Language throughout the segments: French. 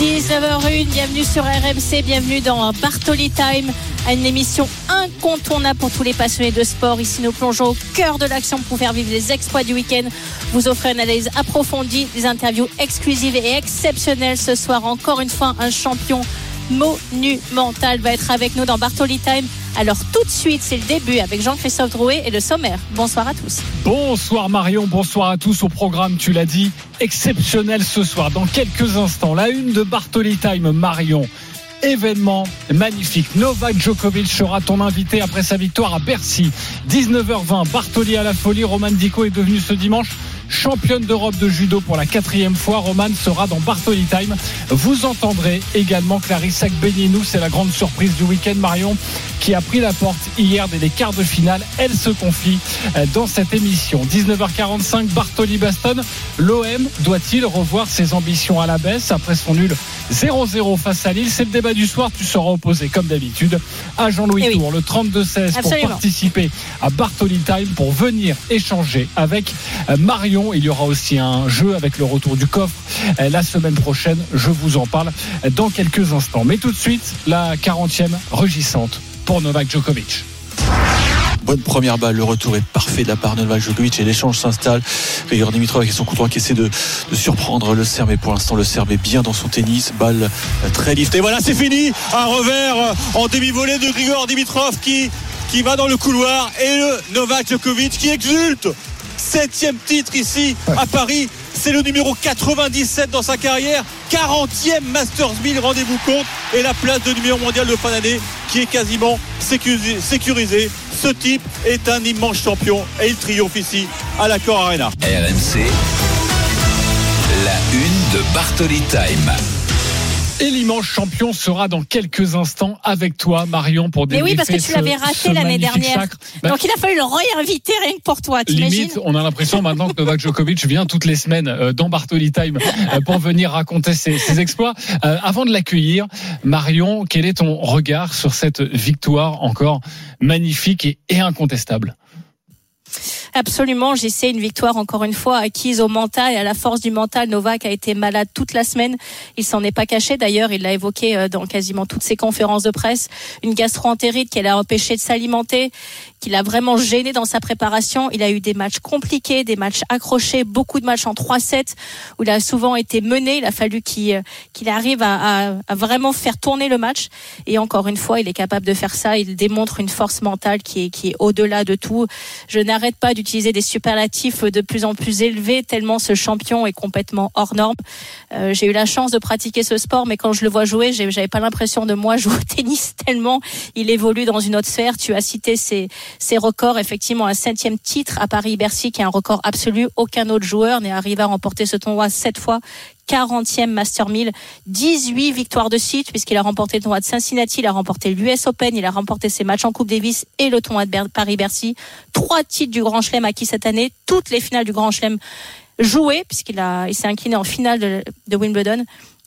19h01, bienvenue sur RMC, bienvenue dans Bartoli Time, une émission incontournable pour tous les passionnés de sport. Ici, nous plongeons au cœur de l'action pour faire vivre les exploits du week-end. Vous offrez une analyse approfondie, des interviews exclusives et exceptionnelles. Ce soir, encore une fois, un champion monumental va être avec nous dans Bartoli Time. Alors tout de suite, c'est le début avec Jean-Christophe Drouet et le sommaire. Bonsoir à tous. Bonsoir Marion, bonsoir à tous au programme, tu l'as dit, exceptionnel ce soir. Dans quelques instants, la une de Bartoli Time, Marion. Événement magnifique. Novak Djokovic sera ton invité après sa victoire à Bercy. 19h20, Bartoli à la folie. Roman Dico est devenu ce dimanche championne d'Europe de judo pour la quatrième fois. Roman sera dans Bartoli Time. Vous entendrez également Clarissa Benienou, c'est la grande surprise du week-end. Marion qui a pris la porte hier dès les quarts de finale. Elle se confie euh, dans cette émission. 19h45, Bartoli Baston. L'OM doit-il revoir ses ambitions à la baisse après son nul 0-0 face à Lille? C'est le débat du soir. Tu seras opposé, comme d'habitude, à Jean-Louis Eh oui. Tour, le 32-16 pour participer à Bartoli Time pour venir échanger avec euh, Il y aura aussi un jeu avec le retour du coffre euh, la semaine prochaine. Je vous en parle dans quelques instants. Mais tout de suite, la 40e rugissante pour Novak Djokovic. Bonne première balle, le retour est parfait de la part de Novak Djokovic et l'échange s'installe. Grigor Dimitrov avec son coup qui essaie de, surprendre le Serbe, mais pour l'instant le Serbe est bien dans son tennis, balle euh, très lift. Et voilà, c'est fini Un revers euh, en demi-volée de Grigor Dimitrov qui, qui va dans le couloir et le Novak Djokovic qui exulte Septième titre ici à Paris. C'est le numéro 97 dans sa carrière. 40e Masters 1000, rendez-vous compte. Et la place de numéro mondial de fin d'année qui est quasiment sécurisée. Ce type est un immense champion et il triomphe ici à l'Accor Arena. RMC. La une de Bartoli Time. Et l'immense champion sera dans quelques instants avec toi, Marion, pour Mais débriefer oui, parce que tu l'avais raté l'année dernière. Bah, Donc il a fallu le réinviter rien que pour toi, Limite, on a l'impression maintenant que Novak Djokovic vient toutes les semaines euh, dans Bartoli Time euh, pour venir raconter ses, ses exploits. Euh, avant de l'accueillir, Marion, quel est ton regard sur cette victoire encore magnifique et, et incontestable? Absolument, j'essaie une victoire encore une fois acquise au mental et à la force du mental. Novak a été malade toute la semaine. Il s'en est pas caché d'ailleurs. Il l'a évoqué euh, dans quasiment toutes ses conférences de presse. Une gastro-entérite qui l'a empêché de s'alimenter, qui l'a vraiment gêné dans sa préparation. Il a eu des matchs compliqués, des matchs accrochés, beaucoup de matchs en 3-7 où il a souvent été mené. Il a fallu qu'il euh, qu'il arrive à, à- à vraiment faire tourner le match. Et encore une fois, il est capable de faire ça. Il démontre une force mentale qui est, qui est au-delà de tout. Je n'arrête pas d'utiliser des superlatifs de plus en plus élevés tellement ce champion est complètement hors norme. Euh, j'ai eu la chance de pratiquer ce sport, mais quand je le vois jouer, j'avais pas l'impression de moi jouer au tennis tellement il évolue dans une autre sphère. Tu as cité ses, ses records, effectivement un septième titre à Paris-Bercy qui est un record absolu. Aucun autre joueur n'est arrivé à remporter ce tournoi sept fois. 40e Master 1000, 18 victoires de suite puisqu'il a remporté le tournoi de Cincinnati, il a remporté l'US Open, il a remporté ses matchs en Coupe Davis et le tournoi de Ber- Paris-Bercy. Trois titres du Grand Chelem acquis cette année, toutes les finales du Grand Chelem jouées puisqu'il s'est incliné en finale de Wimbledon.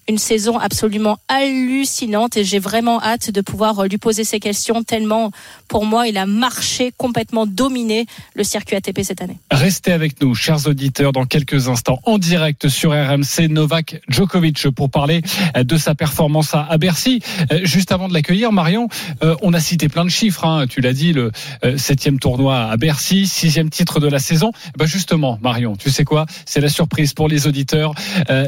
Une saison absolument hallucinante et j'ai vraiment hâte de pouvoir euh, lui poser ces questions tellement pour moi il a marché complètement dominé le circuit ATP cette année. Restez avec nous, chers auditeurs, dans quelques instants en direct sur RMC Novak Djokovic pour parler euh, de sa performance à, Bercy. Euh, Juste avant de l'accueillir, Marion, on a cité plein de chiffres. hein. Tu l'as dit, le septième tournoi à Bercy, sixième titre de la saison. Eh Ben justement, Marion, tu sais quoi? C'est la surprise pour les auditeurs.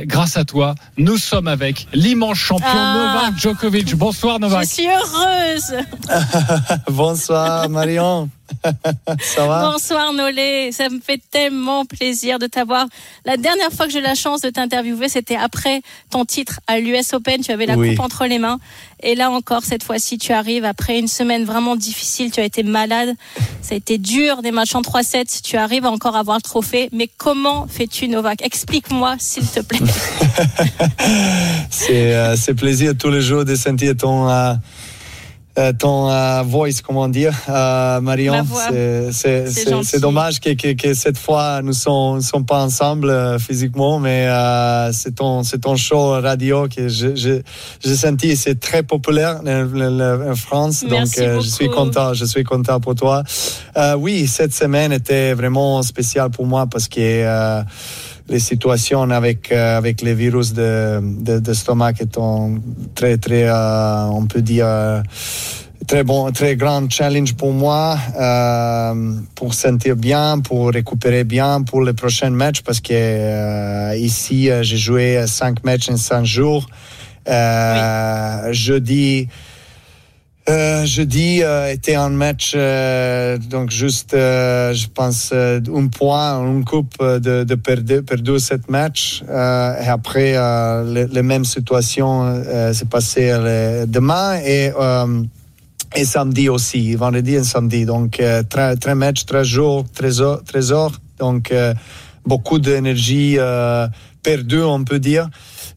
Grâce à toi, nous sommes avec l'immense champion Ah. Novak Djokovic. Bonsoir Novak. Je suis heureuse. Bonsoir Marion. Ça va Bonsoir Nolé, ça me fait tellement plaisir de t'avoir. La dernière fois que j'ai eu la chance de t'interviewer, c'était après ton titre à l'US Open. Tu avais la Oui. coupe entre les mains. Et là encore, cette fois-ci, tu arrives après une semaine vraiment difficile. Tu as été malade. Ça a été dur, des matchs en 3-7. Tu arrives à encore avoir le trophée. Mais comment fais-tu Novak? Explique-moi, s'il te plaît. C'est euh, c'est plaisir tous les jours de sentir ton, euh, ton euh, voice, comment dire, euh, Marion. C'est dommage que, que, que, cette fois nous ne sommes, sommes, pas ensemble euh, physiquement, mais euh, c'est ton, ton show radio que j'ai senti, c'est très populaire en, France, Merci donc je suis content, je suis content pour toi. oui, cette semaine était vraiment spéciale pour moi parce que les situations avec avec les virus de, de, de stomac étant très très on peut dire très bon, très grand challenge pour moi, euh, pour sentir bien, pour récupérer bien pour les prochains matchs, parce que euh, ici euh, j'ai joué cinq matchs en cinq jours. Euh, oui. Jeudi. Euh, jeudi euh, était un match euh, donc juste euh, je pense euh, un point une coupe de, de perdu perdu cette match et après les, les, mêmes situations s'est passé demain et et samedi aussi, vendredi et samedi. Donc, euh, très, très match, très jours, très heures. Très heures donc, euh, beaucoup d'énergie euh, perdue, on peut dire.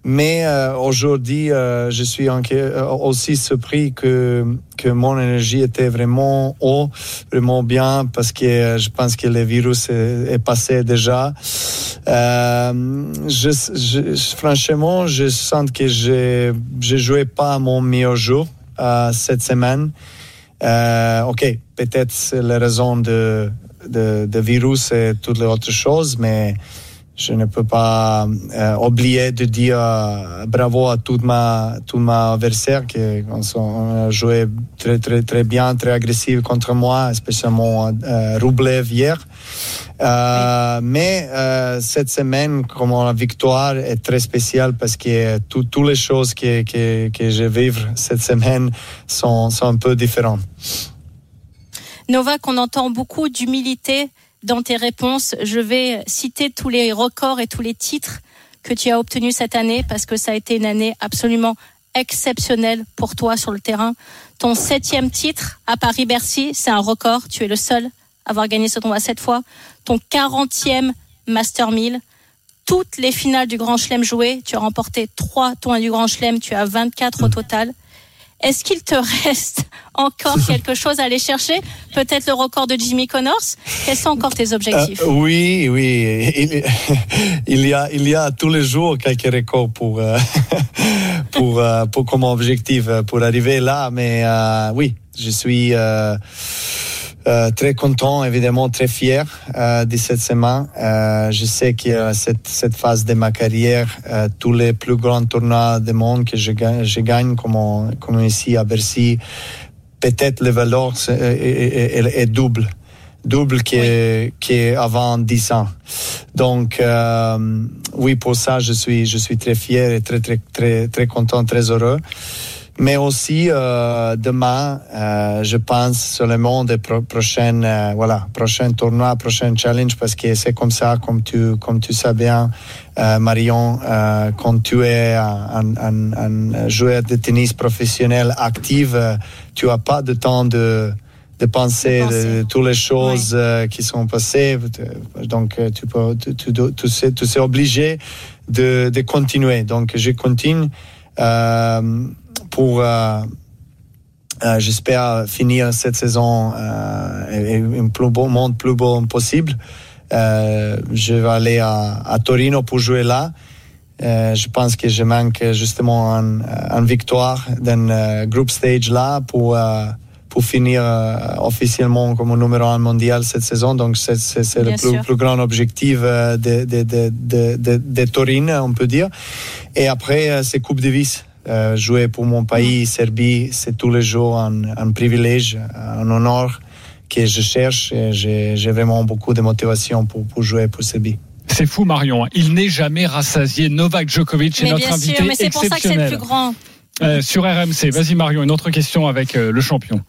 Mais euh, aujourd'hui, euh, je suis euh, aussi surpris que, que mon énergie était vraiment haut, vraiment bien, parce que je pense que le virus est, passé déjà. Je, je, franchement, je sens que je ne jouais pas mon meilleur jour euh, cette semaine. Euh, ok, peut-être c'est la raison de, de, de, virus et toutes les autres choses, mais je ne peux pas euh, oublier de dire euh, bravo à toute ma, tout ma adversaire qui a joué très, très, très bien, très agressif contre moi, spécialement euh, Roublev hier. Euh, mais euh, cette semaine, comme la victoire est très spéciale parce que toutes les choses que, que, que je vis cette semaine sont, sont un peu différentes. Novak, on entend beaucoup d'humilité dans tes réponses. Je vais citer tous les records et tous les titres que tu as obtenus cette année parce que ça a été une année absolument exceptionnelle pour toi sur le terrain. Ton septième titre à Paris-Bercy, c'est un record. Tu es le seul à avoir gagné ce tournoi sept fois. Ton 40e Master 1000. Toutes les finales du Grand Chelem jouées, tu as remporté trois tournois du Grand Chelem, tu as 24 au total. Est-ce qu'il te reste encore quelque chose à aller chercher? Peut-être le record de Jimmy Connors? Quels sont encore tes objectifs? euh, Oui, oui. Il, il, y a, il y a tous les jours quelques records pour, euh, pour, euh, pour, comme objectif pour arriver là. Mais euh, oui, je suis euh, très content, évidemment très fier euh, de cette semaine. Euh, je sais que cette, cette phase de ma carrière, euh, tous les plus grands tournois du monde que je gagne, je gagne comme, comme ici à Bercy, peut-être le valeur est, est, est, est double double qui avant 10 ans. Donc euh, oui, pour ça, je suis je suis très fier et très très très très content, très heureux mais aussi euh, demain, euh, je pense sur le monde des pro prochains, euh, voilà, prochain tournoi, prochain challenge, parce que c'est comme ça, comme tu, comme tu sais bien, euh, Marion, euh, quand tu es un, un, un, joueur de tennis professionnel actif, euh, tu n'as pas de temps de de penser, de, penser. de, de toutes les choses oui. qui sont passées. Donc, tu peux, tu, tu, tu, sais, tu sais obligé de, de continuer. Donc, je continue. Euh, pour, euh, euh, j'espère, finir cette saison euh, un plus beau monde plus beau possible. Euh, je vais aller à, à, Torino pour jouer là. Je pense que je manque justement une un victoire euh, group stage là pour pour finir officiellement comme numéro un mondial cette saison. Donc c'est le plus, plus, grand objectif de, de, de, de, de, de Torino, on peut dire. Et après, c'est Coupe Davis. Euh, jouer pour mon pays, Serbie, c'est tous les jours un, un, privilège, un honneur que je cherche. J'ai vraiment beaucoup de motivation pour, pour jouer pour Serbie. C'est fou, Marion. Il n'est jamais rassasié. Novak Djokovic est notre invité sûr, mais c'est pour ça que c'est le plus grand. Euh, sur RMC, vas-y Marion, une autre question avec euh, le champion.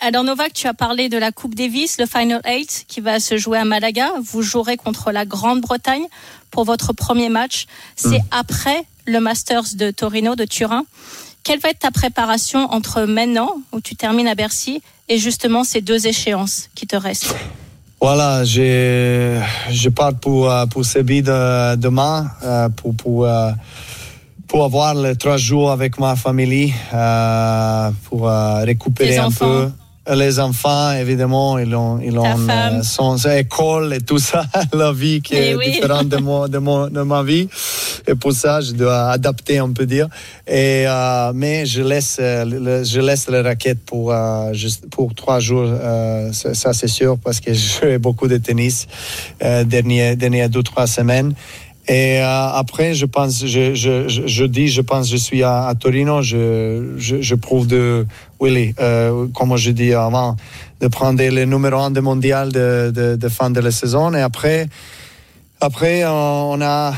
Alors Novak, tu as parlé de la Coupe Davis, le Final 8 qui va se jouer à Malaga. Vous jouerez contre la Grande-Bretagne pour votre premier match. C'est mmh. après le Masters de Torino, de Turin. Quelle va être ta préparation entre maintenant, où tu termines à Bercy, et justement ces deux échéances qui te restent? Voilà, je, je pars pour, pour Sébi de, demain, pour, pour, pour avoir les trois jours avec ma famille, euh, pour euh, récupérer un enfants. peu. Les enfants, évidemment, ils ont, ils ont euh, son école et tout ça, la vie qui est oui. différente de, moi, de, mon- de ma vie. Et pour ça, je dois adapter, on peut dire. Et, euh, mais je laisse, euh, le- je laisse les raquettes pour, euh, juste pour trois jours, euh, ça, c'est sûr, parce que je fais beaucoup de tennis euh, dernier, dernières deux, trois semaines. Et euh, après, je pense, je, je, je, je dis, je pense, je suis à, à Torino, je, je, je prouve de, oui, euh, comme je dis avant, de prendre le numéro un de mondial de, de, de fin de la saison. Et après, après, on a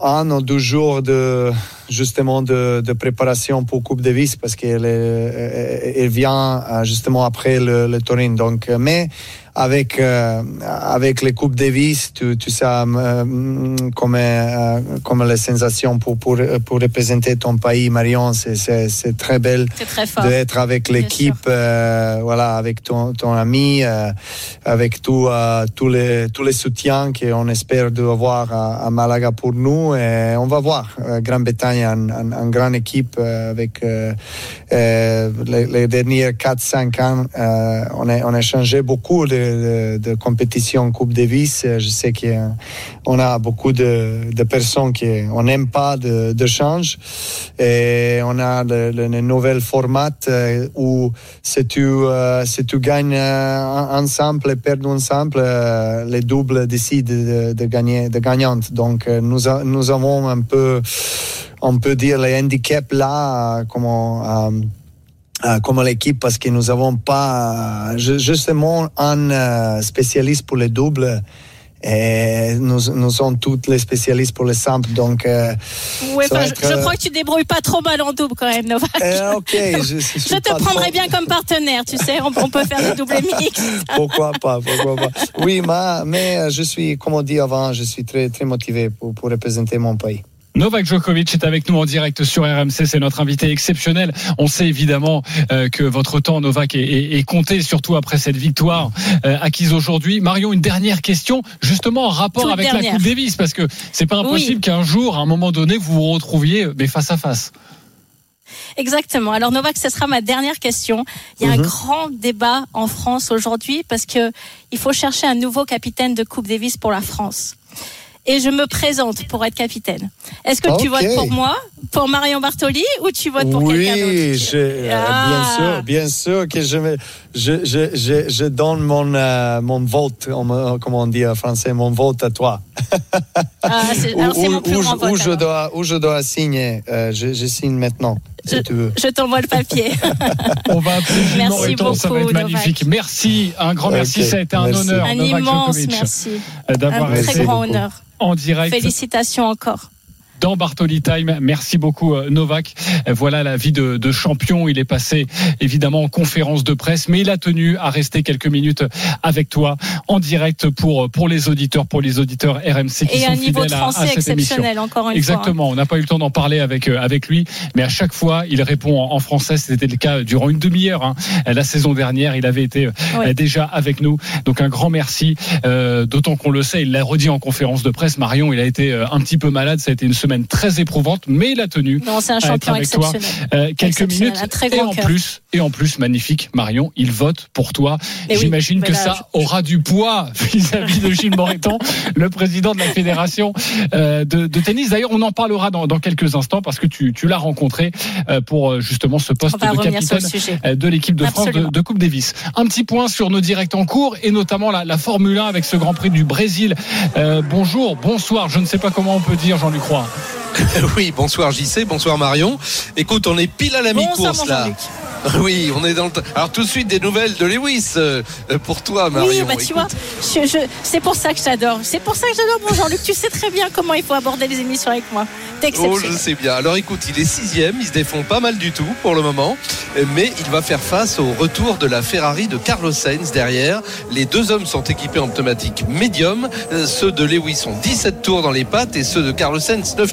un ou deux jours de justement de, de préparation pour Coupe Davis parce qu'elle elle vient euh, justement après le, le Turin. Donc, euh, mais avec euh, avec les Coupes Davis, tu, tu sais euh, comme euh, comme les sensations pour pour pour représenter ton pays, Marion, c'est c'est très belle d'être avec l'équipe, euh, voilà, avec ton, ton ami, euh, avec tout, tous les tous les soutiens qu'on espère de avoir à, à Malaga pour nous. Et on va voir. Grande-Bretagne une un, un grande équipe avec les, les derniers 4-5 ans. on, a, on a changé beaucoup de, de, compétitions Coupe Davis. Euh, Je sais qu'on a beaucoup de, de personnes qui on n'aime pas de, de change. Et on a le, nouvel format euh, où si tu, euh, si tu gagnes euh, ensemble et perds ensemble, euh, les doubles décident de, de gagner, de gagnante. Donc euh, nous, avons un peu, on peut dire, les handicaps là, euh, comment. euh, euh, comme l'équipe parce que nous n'avons pas euh, ju- justement un euh, spécialiste pour les doubles et nous, nous sommes tous les spécialistes pour les simples donc euh, Ouais, je, euh, crois que tu débrouilles pas trop mal en double quand même, Novak. euh, ok je, je, Je te trop- bien comme partenaire, tu sais, on, on peut faire des doubles mix. pourquoi pas pourquoi pas oui mais, mais euh, je suis comme on dit avant je suis très très motivé pour, pour représenter mon pays Novak Djokovic est avec nous en direct sur RMC, c'est notre invité exceptionnel. On sait évidemment euh, que votre temps, Novak, est, est- est compté, surtout après cette victoire euh, acquise aujourd'hui. Marion, une dernière question, justement en rapport Toute avec la. Coupe Davis, parce que c'est pas impossible Oui. qu'un jour, à un moment donné, vous vous retrouviez euh, mais face à face. Exactement. Alors Novak, ce sera ma dernière question. Il y a un grand débat en France aujourd'hui parce que il faut chercher un nouveau capitaine de Coupe Davis pour la France. Et je me présente pour être capitaine. Est-ce que tu votes pour moi, pour Marion Bartoli, ou tu votes pour quelqu'un d'autre? oui je, euh, Ah. bien sûr bien sûr que je me, je, je, je, je donne mon euh, mon vote comment on dit en français mon vote à toi Ah, où, alors c'est où- mon plus où grand je- vote. où je alors. dois où je dois signer Euh, je, je signe maintenant si tu veux Je t'envoie le papier. On va Merci temps, ça va beaucoup, être magnifique. Merci, un grand merci, ça a été un merci. honneur, un Novak immense Djokovic, merci. Un très grand beaucoup. honneur. En direct. Félicitations encore. Dans Bartoli Time. Merci beaucoup euh, Novak. Voilà la vie de, de champion. Il est passé évidemment en conférence de presse, mais il a tenu à rester quelques minutes avec toi en direct pour pour les auditeurs, pour les auditeurs RMC qui Et sont un niveau de fidèles à, à français cette émission. exceptionnel, encore une Exactement. On n'a pas eu le temps d'en parler avec euh, avec lui, mais à chaque fois, il répond en, en français. C'était le cas durant une demi-heure. hein. La saison dernière, il avait été euh, Oui. déjà avec nous. Donc un grand merci. Euh, D'autant qu'on le sait, il l'a redit en conférence de presse. Marion, il a été un petit peu malade. Ça a été une semaine très éprouvante, mais il a tenu. Non, c'est un être champion avec toi. exceptionnel. Euh, quelques Exceptionnel, minutes un très et en cœur. plus et en plus magnifique Marion il vote pour toi oui, j'imagine mais que là, ça aura du poids vis-à-vis de Gilles Moreton le président de la fédération euh, de, de tennis d'ailleurs on en parlera dans, dans quelques instants parce que tu, tu l'as rencontré euh, pour euh, justement ce poste de capitaine euh, de l'équipe de France de, de Coupe Davis. Un petit point sur nos directs en cours et notamment la, la Formule 1 avec ce Grand Prix du Brésil. Euh, bonjour, bonsoir, je ne sais pas comment on peut dire Jean-Luc Roy. Oui, bonsoir JC, bonsoir Marion. Écoute, on est pile à la mi-course là. Oui, on est dans le. Alors tout de suite des nouvelles de Lewis euh, euh, pour toi, Marion. Oui, bah tu vois, je, je- c'est pour ça que j'adore. C'est pour ça que j'adore mon Jean-Luc. Tu sais très bien comment il faut aborder les émissions avec moi. T'es Oh, je sais bien. Alors écoute, il est sixième, il se défend pas mal du tout pour le moment, mais il va faire face au retour de la Ferrari de Carlos Sainz derrière. Les deux hommes sont équipés en pneumatique médium. Euh, Ceux de Lewis ont 17 tours dans les pattes et ceux de Carlos Sainz 9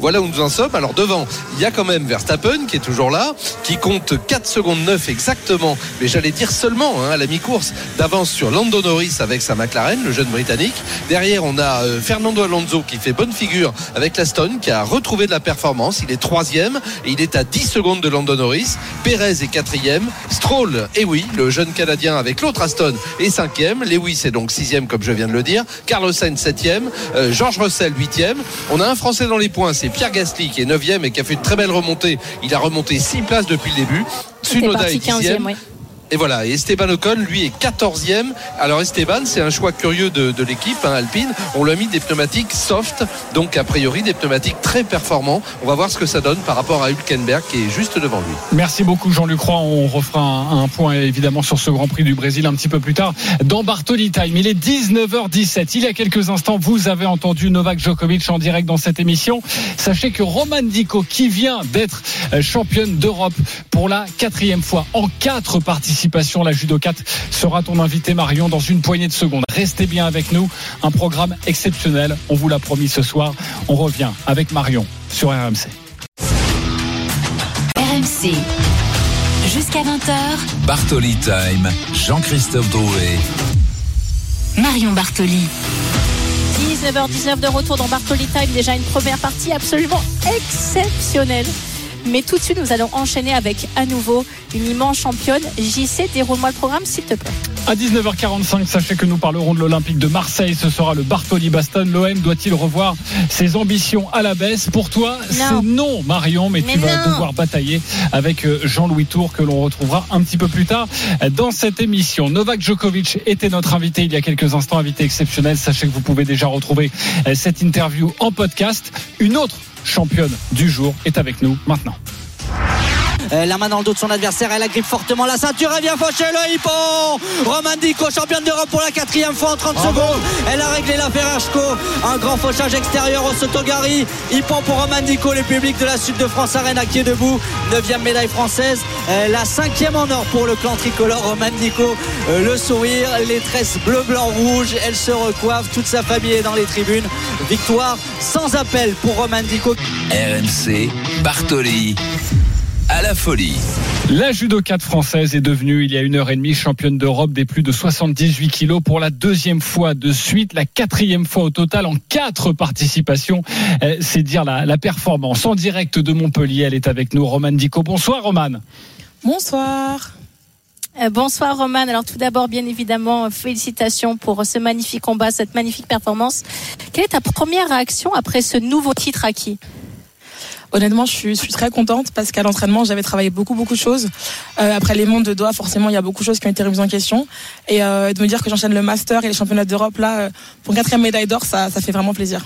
Voilà où nous en sommes. Alors devant, il y a quand même Verstappen qui est toujours là, qui compte 4 secondes 9 exactement, mais j'allais dire seulement hein, à la mi-course d'avance sur Lando Norris avec sa McLaren, le jeune britannique. Derrière, on a euh, Fernando Alonso qui fait bonne figure avec l'Aston, qui a retrouvé de la performance. Il est troisième et il est à 10 secondes de Lando Norris. Perez est quatrième. Stroll, et oui, le jeune Canadien avec l'autre Aston est cinquième. Lewis est donc sixième, comme je viens de le dire. Carlos Sainz septième. Euh, George Russell huitième. On a un Français dans les points, c'est Pierre Gasly qui est neuvième et qui a fait une très belle remontée. Il a remonté six places depuis le début. Tsunoda est dixième. oui. Et voilà, et Esteban Ocon, lui, est 14e. Alors Esteban, c'est un choix curieux de, l'équipe hein, Alpine. On lui a mis des pneumatiques soft, donc a priori des pneumatiques très performants. On va voir ce que ça donne par rapport à Hülkenberg qui est juste devant lui. Merci beaucoup Jean-Luc. On refera un, point évidemment sur ce Grand Prix du Brésil un petit peu plus tard dans Bartoli Time. Il est 19h17. Il y a quelques instants, vous avez entendu Novak Djokovic en direct dans cette émission. Sachez que Roman Dico, qui vient d'être euh, championne d'Europe pour la quatrième fois en quatre la Judo 4 sera ton invité Marion dans une poignée de secondes. Restez bien avec nous. Un programme exceptionnel. On vous l'a promis ce soir. On revient avec Marion sur RMC. RMC. Jusqu'à 20h, Bartoli Time, Jean-Christophe Drouet. Marion Bartoli. 19h19 de retour dans Bartoli Time. Déjà une première partie absolument exceptionnelle. Mais tout de suite, nous allons enchaîner avec à nouveau une immense championne. JC, déroule-moi le programme, s'il te plaît. À 19h45, sachez que nous parlerons de l'Olympique de Marseille. Ce sera le Bartoli Baston. L'OM doit-il revoir ses ambitions à la baisse? Pour toi, c'est non, Marion, mais, Mais tu vas devoir batailler avec euh, Jean-Louis Tour que l'on retrouvera un petit peu plus tard dans cette émission. Novak Djokovic était notre invité il y a quelques instants, invité exceptionnel. Sachez que vous pouvez déjà retrouver euh, cette interview en podcast. Une autre championne du jour est avec nous maintenant. Euh, la main dans le dos de son adversaire, elle agrippe fortement la ceinture, elle vient faucher le hippon Roman Dico, championne d'Europe pour la quatrième fois en 30 secondes. Elle a réglé l'affaire Ashko. Un grand fauchage extérieur au Sotogari. Hippon pour Roman Dico, le public de la Sud de France Arena qui est debout. Neuvième médaille française. Euh, la cinquième en or pour le clan tricolore. Roman Dico, euh, le sourire, les tresses bleu, blanc, rouge. Elle se recoiffe, toute sa famille est dans les tribunes. Victoire sans appel pour Roman Dico. RMC, Bartoli, à la folie. La judo 4 française est devenue il y a une heure et demie championne d'Europe des plus de 78 kilos pour la deuxième fois de suite, la quatrième fois au total en quatre participations. Euh, C'est dire la, la performance. En direct de Montpellier, elle est avec nous, Romane Dico. Bonsoir Romane. Bonsoir. Euh, bonsoir Roman. Alors tout d'abord, bien évidemment, félicitations pour ce magnifique combat, cette magnifique performance. Quelle est ta première réaction après ce nouveau titre acquis? Honnêtement, je suis, très contente parce qu'à l'entraînement, j'avais travaillé beaucoup, beaucoup de choses. Euh, après les mondes de doigts, forcément, il y a beaucoup de choses qui ont été remises en question. Et euh, de me dire que j'enchaîne le master et les championnats d'Europe, là, euh, pour quatrième médaille d'or, ça, fait vraiment plaisir.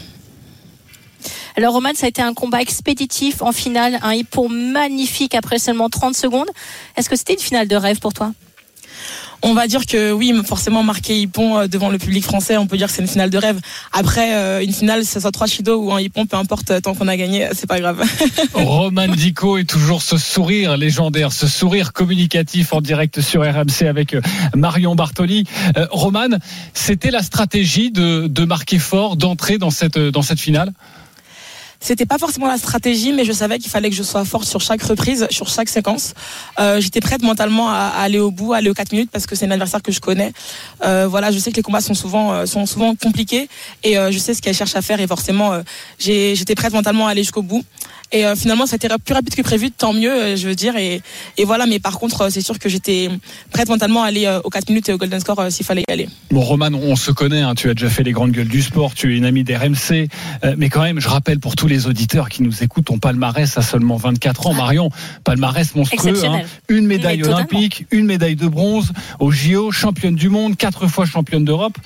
Alors Roman, ça a été un combat expéditif en finale, un hippon magnifique après seulement 30 secondes. Est-ce que c'était une finale de rêve pour toi? On va dire que oui, forcément, marquer hippon euh, devant le public français, on peut dire que c'est une finale de rêve. Après, euh, une finale, ce soit trois shido ou un hippon, peu importe, euh, tant qu'on a gagné, c'est pas grave. Roman Dico est toujours ce sourire légendaire, ce sourire communicatif en direct sur RMC avec Marion Bartoli. Roman, c'était la stratégie de, de marquer fort, d'entrer dans cette finale? C'était pas forcément la stratégie, mais je savais qu'il fallait que je sois forte sur chaque reprise, sur chaque séquence. Euh, J'étais prête mentalement à, aller au bout, à aller aux 4 minutes parce que c'est un adversaire que je connais. Euh, voilà, je sais que les combats sont souvent euh, sont souvent compliqués et je sais ce qu'elle cherche à faire et forcément j'étais prête mentalement à aller jusqu'au bout. Et euh, finalement, ça a été plus rapide que prévu, tant mieux, euh, je veux dire. Et, et voilà, mais par contre, euh, c'est sûr que j'étais prête mentalement à aller euh, aux 4 minutes et au golden score euh, s'il fallait y aller. Bon, Roman, on se connaît, hein, tu as déjà fait les grandes gueules du sport, tu es une amie d'RMC, euh, mais quand même, je rappelle pour tous les auditeurs qui nous écoutent, ton palmarès a seulement 24 ans. Marion, palmarès monstrueux, hein. Une médaille Mais totalement. olympique, une médaille de bronze au JO, championne du monde, quatre fois championne d'Europe.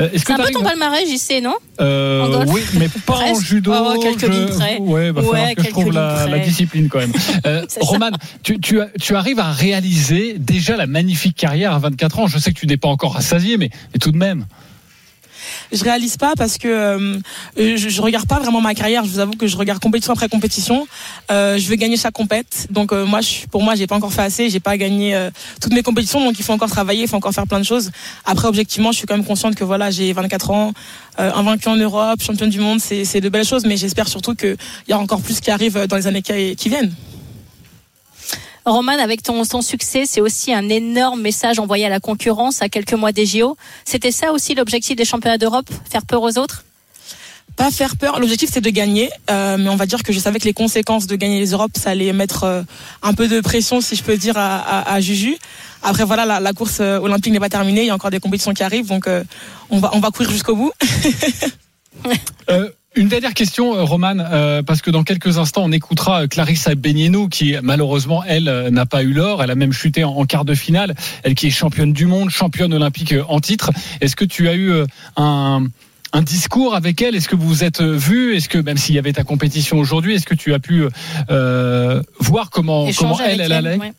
Euh, C'est un peu ton palmarès, JC, non? Euh, en golf Oui, mais pas en judo. Oh, quelques je- lignes près. Ouais, va Ouais, quelques trouve la, discipline quand même. Euh. Roman, tu, tu, tu arrives à réaliser déjà la magnifique carrière à 24 ans. Je sais que tu n'es pas encore rassasié, mais, mais tout de même. Je réalise pas parce que euh, je, je regarde pas vraiment ma carrière. Je vous avoue que je regarde compétition après compétition. Euh, je veux gagner chaque compète. Donc euh, moi, je, pour moi, j'ai pas encore fait assez. J'ai pas gagné euh, toutes mes compétitions. Donc il faut encore travailler, il faut encore faire plein de choses. Après, objectivement, je suis quand même consciente que voilà, j'ai 24 ans, euh, invaincu en Europe, championne du monde, c'est de belles choses. Mais j'espère surtout qu'il y a encore plus qui arrive dans les années qui viennent. Roman, avec ton, ton succès, c'est aussi un énorme message envoyé à la concurrence à quelques mois des JO. C'était ça aussi l'objectif des championnats d'Europe, faire peur aux autres? Pas faire peur. L'objectif c'est de gagner, euh, mais on va dire que je savais que les conséquences de gagner les Europes, ça allait mettre euh, un peu de pression, si je peux dire, à, à, à Juju. Après voilà, la, la course euh, olympique n'est pas terminée, il y a encore des compétitions qui arrivent, donc euh, on va on va courir jusqu'au bout. Euh, une dernière question, euh, Romane, euh, parce que dans quelques instants, on écoutera Clarissa Benienou, qui malheureusement, elle, euh, n'a pas eu l'or. Elle a même chuté en, en quart de finale. Elle qui est championne du monde, championne olympique euh, en titre. Est-ce que tu as eu euh, un un discours avec elle? Est-ce que vous vous êtes vu Est-ce que même s'il y avait ta compétition aujourd'hui, est-ce que tu as pu euh, voir comment comment elle elle allait? ouais.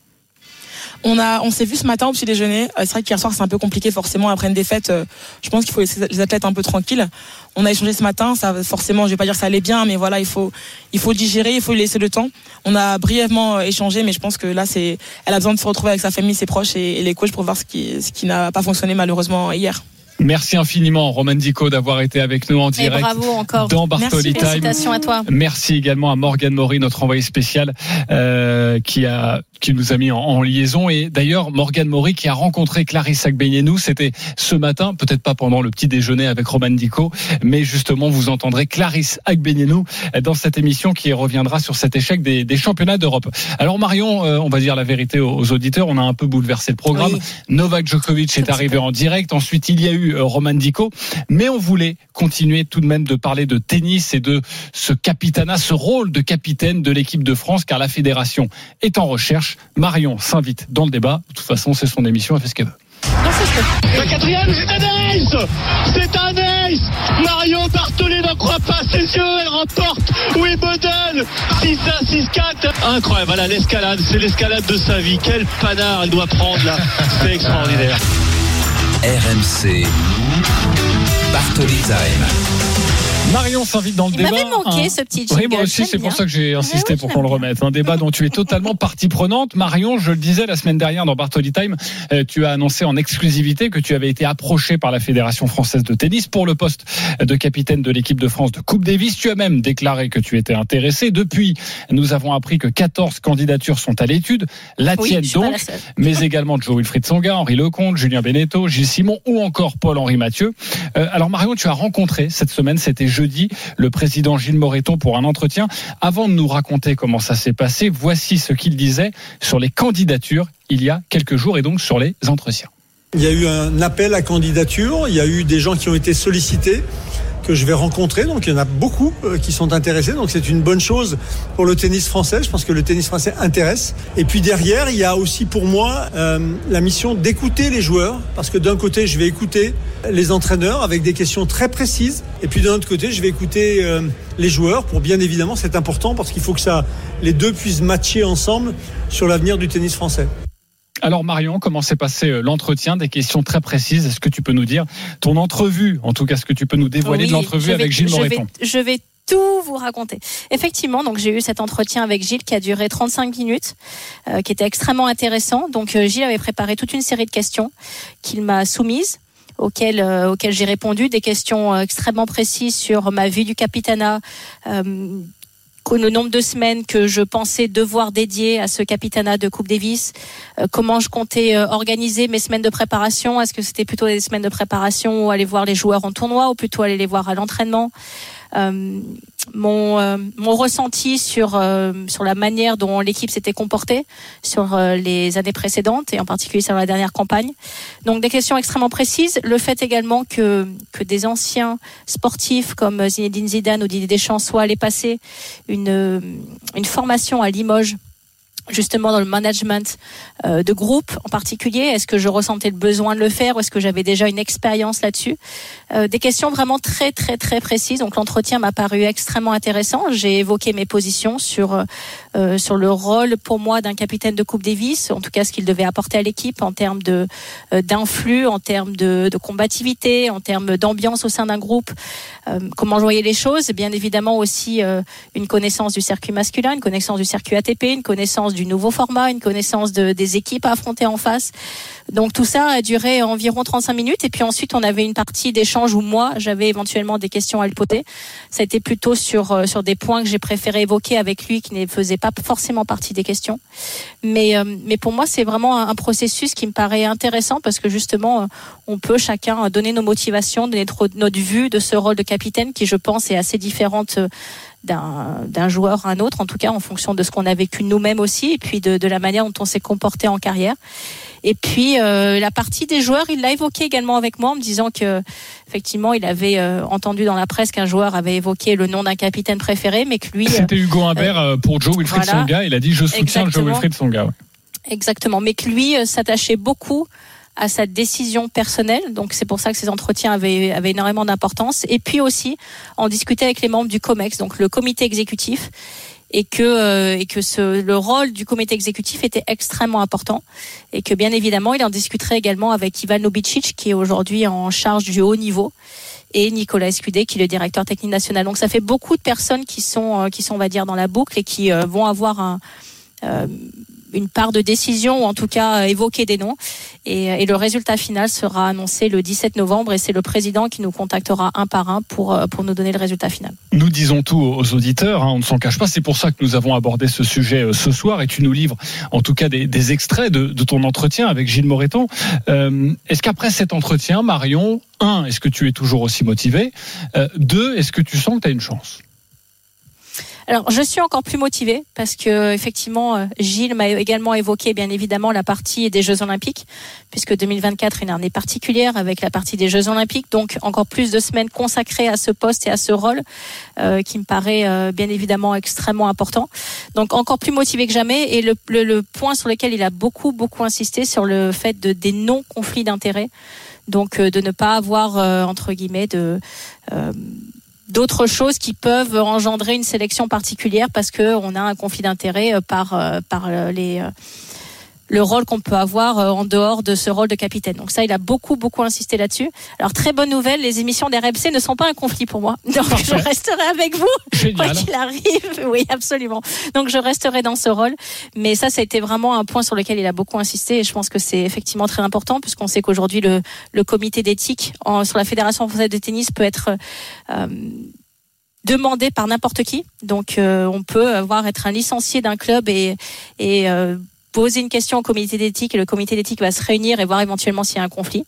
On a, on s'est vu ce matin au petit déjeuner. Euh, C'est vrai qu'hier soir c'est un peu compliqué forcément après une défaite. euh, Je pense qu'il faut laisser les athlètes un peu tranquilles. On a échangé ce matin. Ça, forcément, je vais pas dire que ça allait bien, mais voilà, il faut, il faut digérer, il faut lui laisser le temps. On a brièvement euh, échangé, mais je pense que là, c'est, elle a besoin de se retrouver avec sa famille, ses proches et, et les coachs pour voir ce qui, ce qui n'a pas fonctionné malheureusement hier. Merci infiniment, Roman Dico, d'avoir été avec nous en Et direct bravo encore. dans Bartoli Time. Félicitations à toi. Merci également à Morgane Maury, notre envoyé spécial, euh, qui a qui nous a mis en, en liaison. Et d'ailleurs, Morgane Maury qui a rencontré Clarisse Agbenienou, c'était ce matin, peut-être pas pendant le petit déjeuner avec Roman Dico, mais justement, vous entendrez Clarisse Agbenienou dans cette émission qui reviendra sur cet échec des, des championnats d'Europe. Alors Marion, euh, on va dire la vérité aux, aux auditeurs, on a un peu bouleversé le programme. Oui. Novak Djokovic est arrivé en direct. Ensuite, il y a eu euh, Roman Dico. Mais on voulait continuer tout de même de parler de tennis et de ce capitanat, ce rôle de capitaine de l'équipe de France, car la fédération est en recherche. Marion s'invite dans le débat. De toute façon, c'est son émission, elle fait ce qu'elle veut. La quatrième, c'est un ace C'est un ace Mario Bartoli n'en croit pas ses yeux, elle remporte Wimbledon 6-1, 6-4 Incroyable, voilà l'escalade, c'est l'escalade de sa vie. Quel panard elle doit prendre là, c'est extraordinaire. RMC. Bartoli Time. Marion s'invite dans le Il débat. m'avait manqué Un- ce petit Oui, jingle. moi aussi, c'est pour ça que j'ai insisté oui, pour qu'on le remette. Un débat dont tu es totalement partie prenante. Marion, je le disais la semaine dernière dans Bartoli Time, euh, tu as annoncé en exclusivité que tu avais été approché par la Fédération française de tennis pour le poste de capitaine de l'équipe de France de Coupe Davis. Tu as même déclaré que tu étais intéressé. Depuis, nous avons appris que 14 candidatures sont à l'étude. La Oui, tienne donc la mais également Joe Wilfried Songa, Henri Lecomte, Julien Beneteau, Gilles Simon ou encore Paul-Henri Mathieu. Euh, alors Marion, tu as rencontré cette semaine, c'était jeudi, le président Gilles Moreton pour un entretien. Avant de nous raconter comment ça s'est passé, voici ce qu'il disait sur les candidatures il y a quelques jours et donc sur les entretiens. Il y a eu un appel à candidature, il y a eu des gens qui ont été sollicités que je vais rencontrer, donc il y en a beaucoup euh, qui sont intéressés, donc c'est une bonne chose pour le tennis français, je pense que le tennis français intéresse. Et puis derrière, il y a aussi pour moi euh, la mission d'écouter les joueurs, parce que d'un côté, je vais écouter les entraîneurs avec des questions très précises, et puis d'un autre côté, je vais écouter euh, les joueurs pour bien évidemment, c'est important parce qu'il faut que ça, les deux puissent matcher ensemble sur l'avenir du tennis français. Alors Marion, comment s'est passé euh, l'entretien? Des questions très précises. Est-ce que tu peux nous dire ton entrevue, en tout cas ce que tu peux nous dévoiler de l'entrevue avec Gilles je vais- Moreton Je vais tout vous raconter. Effectivement, donc j'ai eu cet entretien avec Gilles qui a duré 35 minutes, euh, qui était extrêmement intéressant. Donc euh, Gilles avait préparé toute une série de questions qu'il m'a soumises auxquelles, euh, auxquelles j'ai répondu, des questions extrêmement précises sur ma vie du capitanat, que le nombre de semaines que je pensais devoir dédier à ce capitanat de Coupe Davis, euh, comment je comptais euh, organiser mes semaines de préparation, est-ce que c'était plutôt des semaines de préparation ou aller voir les joueurs en tournoi ou plutôt aller les voir à l'entraînement? Mon, euh, mon ressenti sur, euh, sur la manière dont l'équipe s'était comportée sur euh, les années précédentes et en particulier sur la dernière campagne. Donc des questions extrêmement précises. Le fait également que, que des anciens sportifs comme Zinedine Zidane ou Didier Deschamps soient allés passer une, euh, une formation à Limoges justement dans le management euh, de groupe en particulier Est-ce que je ressentais le besoin de le faire ou est-ce que j'avais déjà une expérience là-dessus? Euh, Des questions vraiment très très très précises. Donc l'entretien m'a paru extrêmement intéressant. J'ai évoqué mes positions sur euh, sur le rôle pour moi d'un capitaine de Coupe Davis, en tout cas ce qu'il devait apporter à l'équipe en termes de euh, d'influx, en termes de, de combativité, en termes d'ambiance au sein d'un groupe. Euh, comment je voyais les choses Bien évidemment aussi euh, une connaissance du circuit masculin, une connaissance du circuit ATP, une connaissance du du nouveau format, une connaissance de, des équipes à affronter en face. Donc tout ça a duré environ 35 minutes et puis ensuite on avait une partie d'échange où moi j'avais éventuellement des questions à lui poser. Ça a été plutôt sur euh, sur des points que j'ai préféré évoquer avec lui qui ne faisaient pas forcément partie des questions. Mais euh, mais pour moi c'est vraiment un, processus qui me paraît intéressant parce que justement euh, on peut chacun donner nos motivations, donner notre, vue de ce rôle de capitaine qui je pense est assez différente d'un d'un joueur à un autre, en tout cas en fonction de ce qu'on a vécu nous-mêmes aussi, et puis de, de la manière dont on s'est comporté en carrière. Et puis euh, la partie des joueurs, il l'a évoqué également avec moi en me disant que effectivement il avait euh, entendu dans la presse qu'un joueur avait évoqué le nom d'un capitaine préféré, mais que lui. euh, C'était Hugo Humbert euh, pour Joe Wilfried voilà. Songa. Il a dit je soutiens Exactement. Joe Wilfried Songa. ouais. Exactement, mais que lui euh, s'attachait beaucoup à sa décision personnelle, donc c'est pour ça que ces entretiens avaient, avaient énormément d'importance. Et puis aussi, en discuter avec les membres du COMEX, donc le comité exécutif, et que euh, et que ce, le rôle du comité exécutif était extrêmement important, et que bien évidemment, il en discuterait également avec Ivan Lubicic, qui est aujourd'hui en charge du haut niveau et Nicolas Escudé qui est le directeur technique national. Donc ça fait beaucoup de personnes qui sont euh, qui sont on va dire dans la boucle et qui euh, vont avoir un euh, une part de décision ou en tout cas euh, évoquer des noms et, et le résultat final sera annoncé le 17 novembre et c'est le président qui nous contactera un par un pour euh, pour nous donner le résultat final. Nous disons tout aux auditeurs, hein, on ne s'en cache pas. C'est pour ça que nous avons abordé ce sujet euh, ce soir et tu nous livres en tout cas des, extraits de, ton entretien avec Gilles Moreton. Euh, est-ce qu'après cet entretien, Marion, un, est-ce que tu es toujours aussi motivé Euh, Deux, est-ce que tu sens que tu as une chance? Alors, je suis encore plus motivée parce que effectivement, euh, Gilles m'a également évoqué bien évidemment la partie des Jeux Olympiques, puisque 2024 est une année particulière avec la partie des Jeux Olympiques, donc encore plus de semaines consacrées à ce poste et à ce rôle euh, qui me paraît euh, bien évidemment extrêmement important. Donc encore plus motivé que jamais. Et le, le, le point sur lequel il a beaucoup beaucoup insisté sur le fait de des non conflits d'intérêts, donc euh, de ne pas avoir euh, entre guillemets de euh, d'autres choses qui peuvent engendrer une sélection particulière parce que on a un conflit d'intérêt euh, par euh, par euh, les le rôle qu'on peut avoir euh, en dehors de ce rôle de capitaine. Donc ça, il a beaucoup, beaucoup insisté là-dessus. Alors, très bonne nouvelle, les émissions d'RMC ne sont pas un conflit pour moi. Donc, je resterai avec vous, quoi Génial. qu'il arrive. Oui, absolument. Donc, je resterai dans ce rôle. Mais ça, ça a été vraiment un point sur lequel il a beaucoup insisté. Et je pense que c'est effectivement très important, puisqu'on sait qu'aujourd'hui, le, le comité d'éthique sur la Fédération française de tennis peut être... euh, demandé par n'importe qui. Donc, euh, on peut avoir être un licencié d'un club et, et euh, poser une question au comité d'éthique et le comité d'éthique va se réunir et voir éventuellement s'il y a un conflit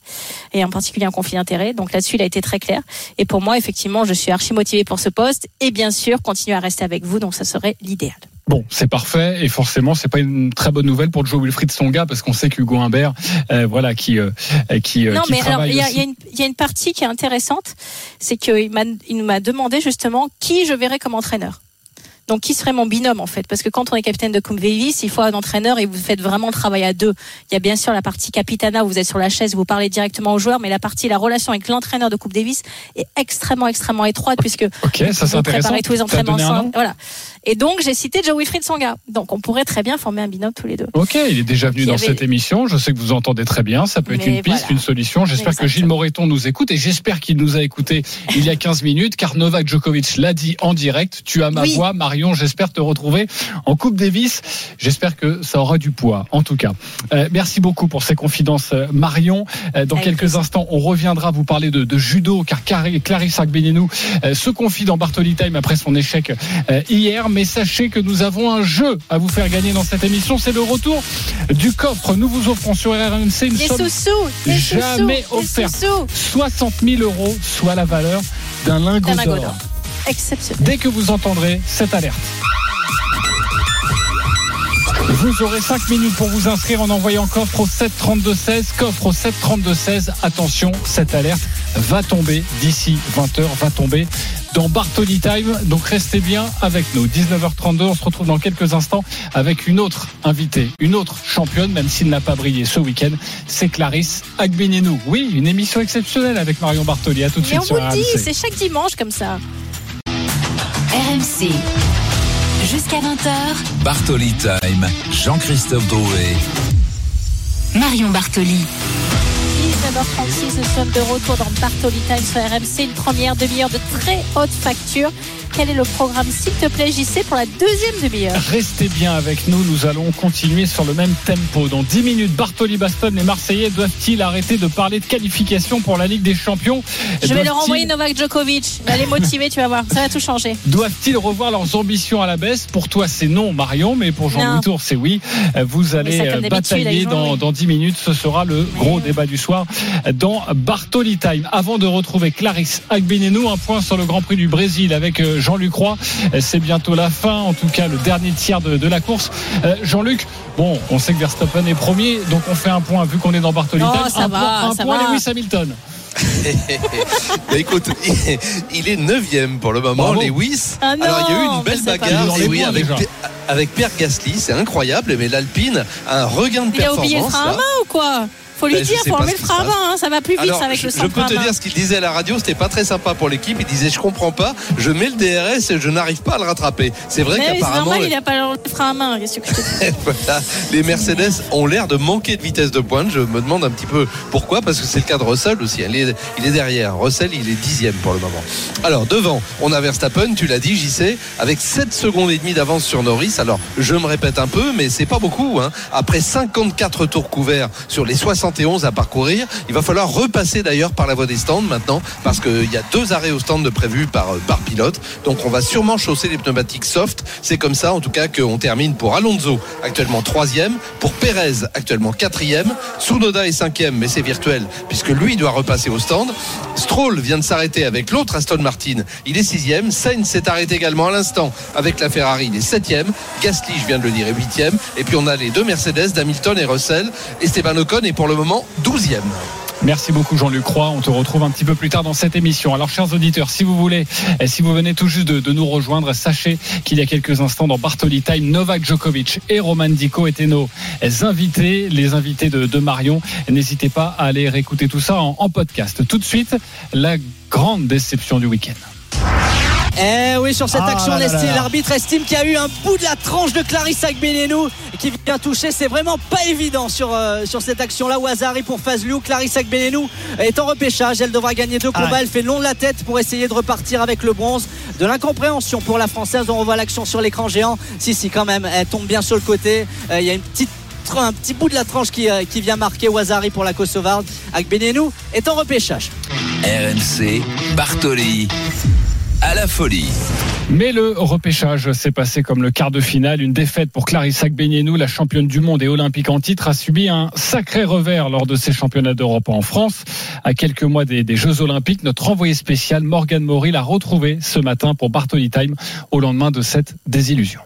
et en particulier un conflit d'intérêt. Donc là-dessus, il a été très clair. Et pour moi, effectivement, je suis archi motivée pour ce poste et bien sûr continuer à rester avec vous. Donc ça serait l'idéal. Bon, c'est parfait et forcément c'est pas une très bonne nouvelle pour Joe Wilfried Songa parce qu'on sait qu'Hugo Humbert, euh, voilà, qui euh, qui, euh, non, qui mais alors y y il y a une partie qui est intéressante, c'est qu'il m'a il m'a demandé justement qui je verrais comme entraîneur. Donc, qui serait mon binôme en fait? Parce que quand on est capitaine de Coupe Davis, il faut un entraîneur et vous faites vraiment le travail à deux. Il y a bien sûr la partie capitana où vous êtes sur la chaise, vous parlez directement aux joueurs, mais la partie, la relation avec l'entraîneur de Coupe Davis est extrêmement, extrêmement étroite puisque ça vous préparez tous les entraînements ensemble. Voilà. Et donc, j'ai cité Joe Wilfried Songa. Donc, on pourrait très bien former un binôme tous les deux. Ok, il est déjà venu dans avait- cette émission. Je sais que vous entendez très bien. Ça peut être Mais une piste, voilà. une solution. J'espère que Gilles Moreton nous écoute et j'espère qu'il nous a écouté il y a 15 minutes car Novak Djokovic l'a dit en direct. Tu as ma Oui. voix, Marion. J'espère te retrouver en Coupe Davis. J'espère que ça aura du poids, en tout cas. Euh, merci beaucoup pour ces confidences, euh, Marion. Euh, dans Avec quelques plaisir. instants, on reviendra vous parler de, de judo car Clarisse Agbenienou euh, se confie dans Bartoli Time après son échec euh, hier. Mais sachez que nous avons un jeu à vous faire gagner dans cette émission. C'est le retour du coffre. Nous vous offrons sur RMC une somme sous-sous, des jamais offerte. sous-sous. 60 000 euros, soit la valeur d'un lingot d'or. d'or. Exceptionnel. Dès que vous entendrez cette alerte. Vous aurez 5 minutes pour vous inscrire en envoyant coffre au 732-16. Coffre au 732-16. Attention, cette alerte va tomber d'ici 20h, va tomber dans Bartoli Time. Donc restez bien avec nous. 19h32, on se retrouve dans quelques instants avec une autre invitée, une autre championne, même s'il n'a pas brillé ce week-end. C'est Clarisse Agbenienou. Oui, une émission exceptionnelle avec Marion Bartoli. À tout de suite on sur vous le dit, c'est chaque dimanche comme ça. RMC. Jusqu'à 20h, Bartoli Time, Jean-Christophe Drouet. Marion Bartoli. 19h36, nous sommes de retour dans Bartoli Time sur RMC, une première demi-heure de très haute facture. Quel est le programme, s'il te plaît, JC, pour la deuxième demi-heure Restez bien avec nous, nous allons continuer sur le même tempo. Dans 10 minutes, Bartoli Baston, les Marseillais doivent-ils arrêter de parler de qualification pour la Ligue des Champions? Je vais leur envoyer Novak Djokovic. Va les motiver, tu vas voir. Ça va tout changer. Doivent-ils revoir leurs ambitions à la baisse? Pour toi, c'est non, Marion, mais pour. Jean-Louis Tour, c'est oui. Vous allez ça, euh, batailler dans, dans 10 minutes. Ce sera le gros débat du soir dans Bartoli Time. Avant de retrouver Clarisse Agbenenou, un point sur le Grand Prix du Brésil avec euh, Jean-Luc Roy. C'est bientôt la fin, en tout cas le dernier tiers de, de la course. Euh, Jean-Luc, bon, on sait que Verstappen est premier, donc on fait un point vu qu'on est dans Bartoli Oh, un va, point, un ça point va. Lewis Hamilton. Bah, écoute, il est neuvième pour le moment, Bravo. Lewis. Ah non, Alors il y a eu une belle bagarre oui, avec, avec Pierre Gasly, c'est incroyable, mais l'Alpine a un regain de Il a oublié le performance. frein à main ou quoi? Faut lui Ben, dire, faut enlever le frein à main. hein, Ça va plus vite Alors, avec je, le je peux te dire ce qu'il disait à la radio, c'était pas très sympa pour l'équipe. Il disait je comprends pas, je mets le DRS et je n'arrive pas à le rattraper. C'est vrai oui, c'est qu'apparemment normal, il a pas le frein à main. Qu'est-ce que je te dis voilà, les Mercedes ont l'air de manquer de vitesse de pointe. Je me demande un petit peu pourquoi, parce que c'est le cas de Russell aussi. Il est, il est derrière. Russell, il est dixième pour le moment. Alors devant, on a Verstappen, tu l'as dit, JC, avec 7 secondes et demie d'avance sur Norris. Alors je me répète un peu, mais c'est pas beaucoup. hein. Après 54 tours couverts sur les 71 à parcourir, il va falloir repasser d'ailleurs par la voie des stands maintenant, parce qu'il y a deux arrêts au stand de prévus par, par pilote. Donc on va sûrement chausser les pneumatiques soft. C'est comme ça, en tout cas, qu'on termine pour Alonso, actuellement troisième, pour Perez, actuellement quatrième, Tsunoda est cinquième, mais c'est virtuel, puisque lui doit repasser au stand. Stroll vient de s'arrêter avec l'autre Aston Martin, il est sixième. Sainz s'est arrêté également à l'instant avec la Ferrari, il est septième. Gasly, je viens de le dire, est huitième. Et puis on a les deux Mercedes d'Hamilton et Russell. Esteban Ocon est pour le moment douzième. Merci beaucoup Jean-Luc Roy. On te retrouve un petit peu plus tard dans cette émission. Alors chers auditeurs, si vous voulez, et si vous venez tout juste de, nous rejoindre, sachez qu'il y a quelques instants dans Bartoli Time, Novak Djokovic et Roman Dico étaient nos invités, les invités de, Marion. N'hésitez pas à aller réécouter tout ça en podcast. Tout de suite, la grande déception du week-end. Eh oui, sur cette Ah action, l'arbitre estime qu'il y a eu un bout de la tranche de Clarisse Agbenenou qui vient toucher. C'est vraiment pas évident sur, euh, sur cette action-là. Wazari pour Fazlou. Clarisse Agbenenou est en repêchage. Elle devra gagner deux combats. Ah. Elle fait long de la tête pour essayer de repartir avec le bronze. De l'incompréhension pour la Française. On revoit l'action sur l'écran géant. Si, si, quand même. Elle tombe bien sur le côté. Euh, Il y a une petite un petit bout de la tranche qui, euh, qui vient marquer Wazari pour la Kosovarde. Agbenenou est en repêchage. RMC, Bartoli, à la folie. Mais le repêchage s'est passé comme le quart de finale. Une défaite pour Clarissa Agbenienou, la championne du monde et olympique en titre, a subi un sacré revers lors de ses championnats d'Europe en France. À quelques mois des, des Jeux Olympiques, notre envoyé spécial Morgan Maury l'a retrouvé ce matin pour Bartoli Time au lendemain de cette désillusion.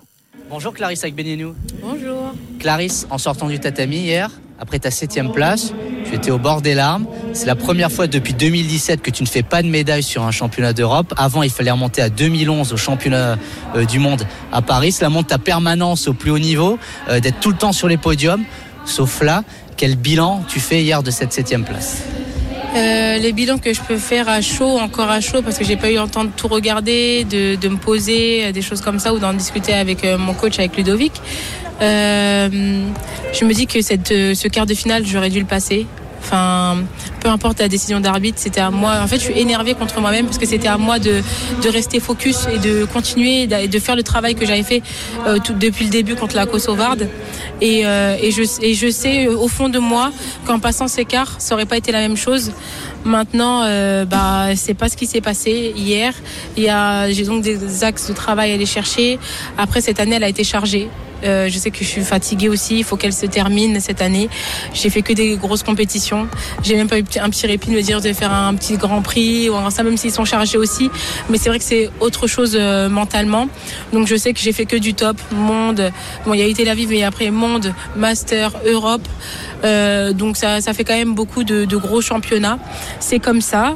Bonjour Clarisse Agbenienou. Bonjour. Clarisse, en sortant du tatami hier, après ta septième place, tu étais au bord des larmes. C'est la première fois depuis 2017 que tu ne fais pas de médaille sur un championnat d'Europe. Avant, il fallait remonter à 2011 au championnat euh, du monde à Paris. Cela montre ta permanence au plus haut niveau, euh, d'être tout le temps sur les podiums. Sauf là, quel bilan tu fais hier de cette septième place? Euh, les bilans que je peux faire à chaud, encore à chaud, parce que j'ai pas eu le temps de tout regarder, de, de me poser, des choses comme ça, ou d'en discuter avec mon coach, avec Ludovic. Euh, je me dis que cette, euh, ce quart de finale, j'aurais dû le passer. Enfin, peu importe la décision d'arbitre, c'était à moi. En fait, je suis énervée contre moi-même parce que c'était à moi de, rester focus et de continuer et de faire le travail que j'avais fait euh, depuis le début contre la Kosovarde. Et, euh, et, je, sais euh, au fond de moi qu'en passant ces quarts, ça aurait pas été la même chose. Maintenant, bah, c'est pas ce qui s'est passé hier. Il j'ai donc des axes de travail à aller chercher. Après, cette année, elle a été chargée. Je sais que je suis fatiguée aussi. Il faut qu'elle se termine cette année. J'ai fait que des grosses compétitions. J'ai même pas eu un petit répit de me dire de faire un petit Grand Prix ou ça, même s'ils sont chargés aussi. Mais c'est vrai que c'est autre chose euh, mentalement. Donc je sais que j'ai fait que du top, monde. Bon, il y a eu Tel Aviv, mais après monde, Master, Europe. Euh, donc ça, ça fait quand même beaucoup de, gros championnats. C'est comme ça.